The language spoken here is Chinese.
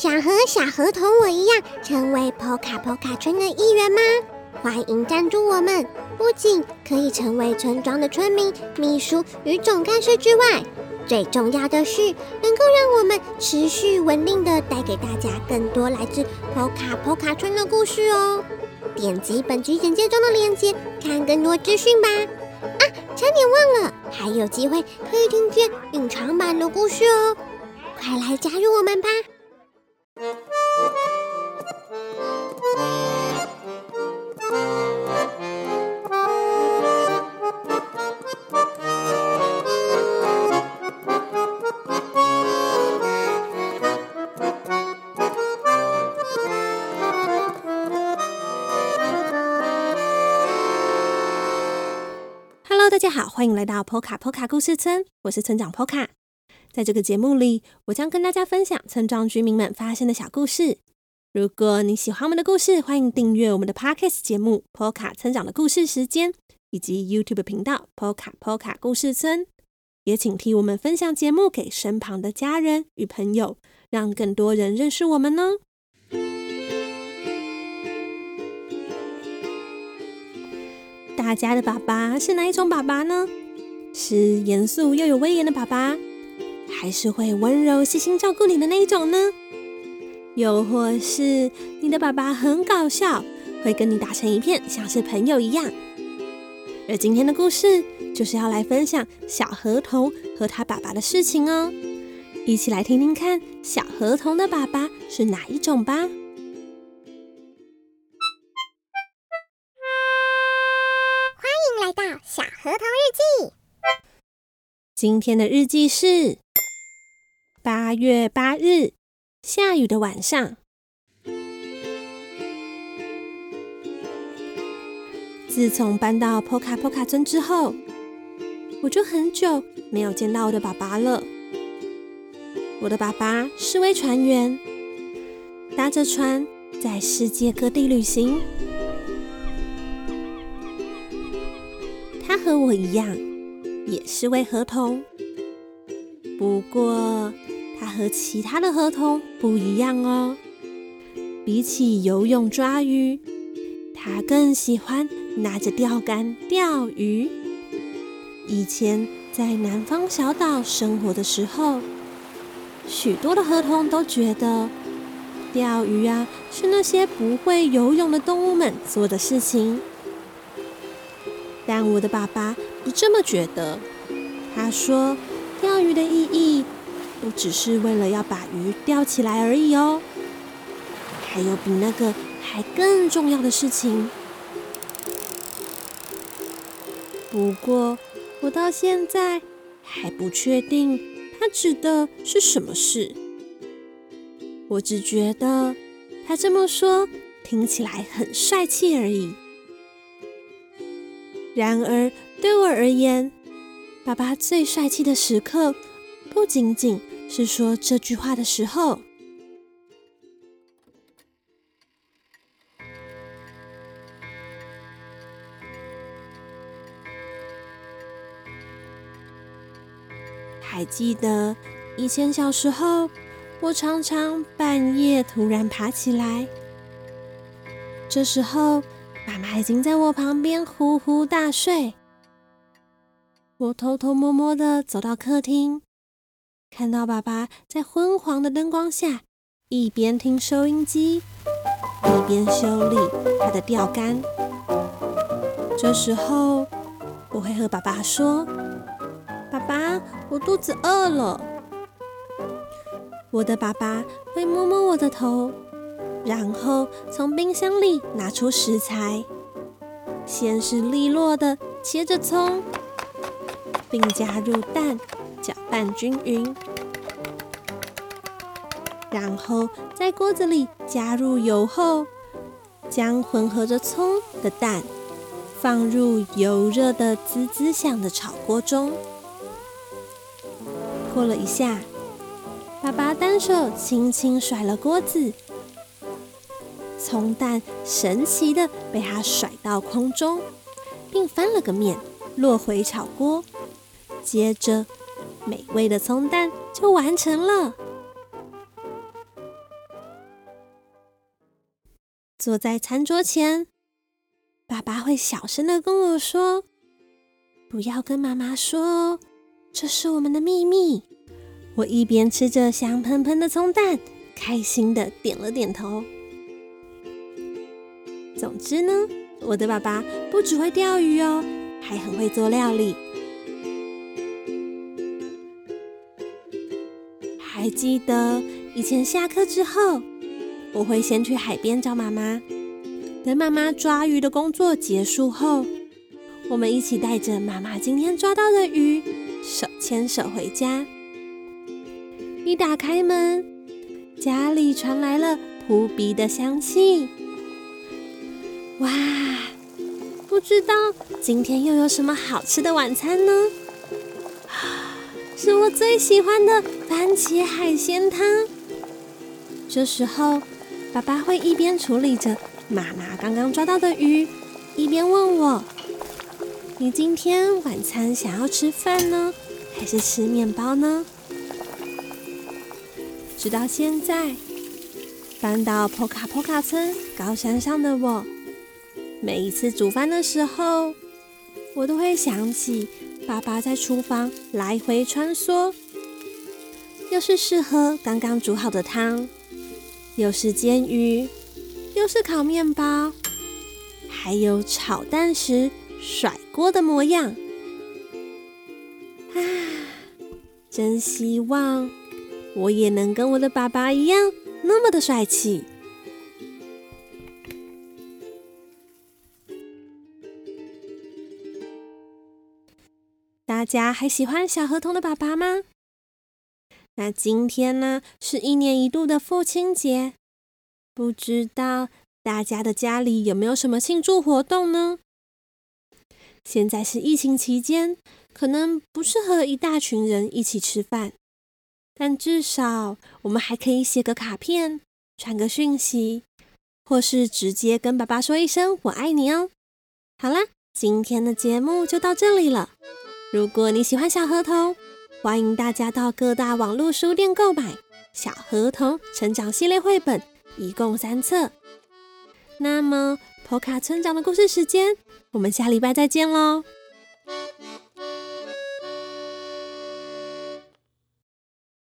想和小河童我一样成为 Poka Poka 村的一员吗？欢迎赞助我们！不仅可以成为村庄的村民、秘书与总干事之外，最重要的是能够让我们持续稳定的带给大家更多来自 Poka Poka 村的故事哦。点击本集简介中的链接，看更多资讯吧！啊，差点忘了，还有机会可以听见隐藏版的故事哦！快来加入我们吧大家好，欢迎来到 Poka Poka 故事村，我是村长 Poka。在这个节目里，我将跟大家分享村庄居民们发生的小故事。如果你喜欢我们的故事，欢迎订阅我们的 Podcast 节目《Poka 村长的故事时间》，以及 YouTube 频道 Poka Poka 故事村。也请替我们分享节目给身旁的家人与朋友，让更多人认识我们呢。大家的爸爸是哪一种爸爸呢？是严肃又有威严的爸爸，还是会温柔细心照顾你的那一种呢？又或是你的爸爸很搞笑，会跟你打成一片，像是朋友一样？而今天的故事就是要来分享小河童和他爸爸的事情哦，一起来听听看小河童的爸爸是哪一种吧。今天的日记是八月八日，下雨的晚上。自从搬到 Poka Poka 村之后，我就很久没有见到我的爸爸了。我的爸爸是位船员，搭着船在世界各地旅行。他和我一样，也是位河童。不过，他和其他的河童不一样哦。比起游泳抓鱼，他更喜欢拿着钓竿钓鱼。以前在南方小岛生活的时候，许多的河童都觉得钓鱼啊是那些不会游泳的动物们做的事情。但我的爸爸不这么觉得。他说，钓鱼的意义不只是为了要把鱼钓起来而已哦，还有比那个还更重要的事情。不过，我到现在还不确定他指的是什么事。我只觉得他这么说听起来很帅气而已。然而，对我而言，爸爸最帅气的时刻，不仅仅是说这句话的时候。还记得以前小时候，我常常半夜突然爬起来，这时候。妈妈已经在我旁边呼呼大睡。我偷偷摸摸的走到客厅，看到爸爸在昏黄的灯光下，一边听收音机，一边修理他的钓竿。这时候，我会和爸爸说：“爸爸，我肚子饿了。”我的爸爸会摸摸我的头。然后从冰箱里拿出食材，先是利落的切着葱，并加入蛋，搅拌均匀。然后在锅子里加入油后，将混合着葱的蛋放入油热的滋滋响的炒锅中。过了一下，爸爸单手轻轻甩了锅子。葱蛋神奇的被他甩到空中，并翻了个面，落回炒锅。接着，美味的葱蛋就完成了。坐在餐桌前，爸爸会小声的跟我说：“不要跟妈妈说哦，这是我们的秘密。”我一边吃着香喷喷的葱蛋，开心的点了点头。总之呢，我的爸爸不只会钓鱼哦，还很会做料理。还记得以前下课之后，我会先去海边找妈妈。等妈妈抓鱼的工作结束后，我们一起带着妈妈今天抓到的鱼，手牵手回家。一打开门，家里传来了扑鼻的香气。哇，不知道今天又有什么好吃的晚餐呢？是我最喜欢的番茄海鲜汤。这时候，爸爸会一边处理着妈妈刚刚抓到的鱼，一边问我：“你今天晚餐想要吃饭呢，还是吃面包呢？”直到现在，搬到坡卡坡卡村高山上的我，每一次煮饭的时候，我都会想起。爸爸在厨房来回穿梭，又是试喝刚刚煮好的汤，又是煎鱼，又是烤面包，还有炒蛋时甩锅的模样。啊，真希望我也能跟我的爸爸一样，那么的帅气。大家还喜欢小河童的爸爸吗？那今天呢，是一年一度的父亲节，不知道大家的家里有没有什么庆祝活动呢？现在是疫情期间，可能不适合一大群人一起吃饭，但至少我们还可以写个卡片，传个讯息，或是直接跟爸爸说一声“我爱你”哦。好啦，今天的节目就到这里了。如果你喜欢小河童，欢迎大家到各大网络书店购买《小河童成长系列绘本》，一共三册。那么，波卡村长的故事时间，我们下礼拜再见喽！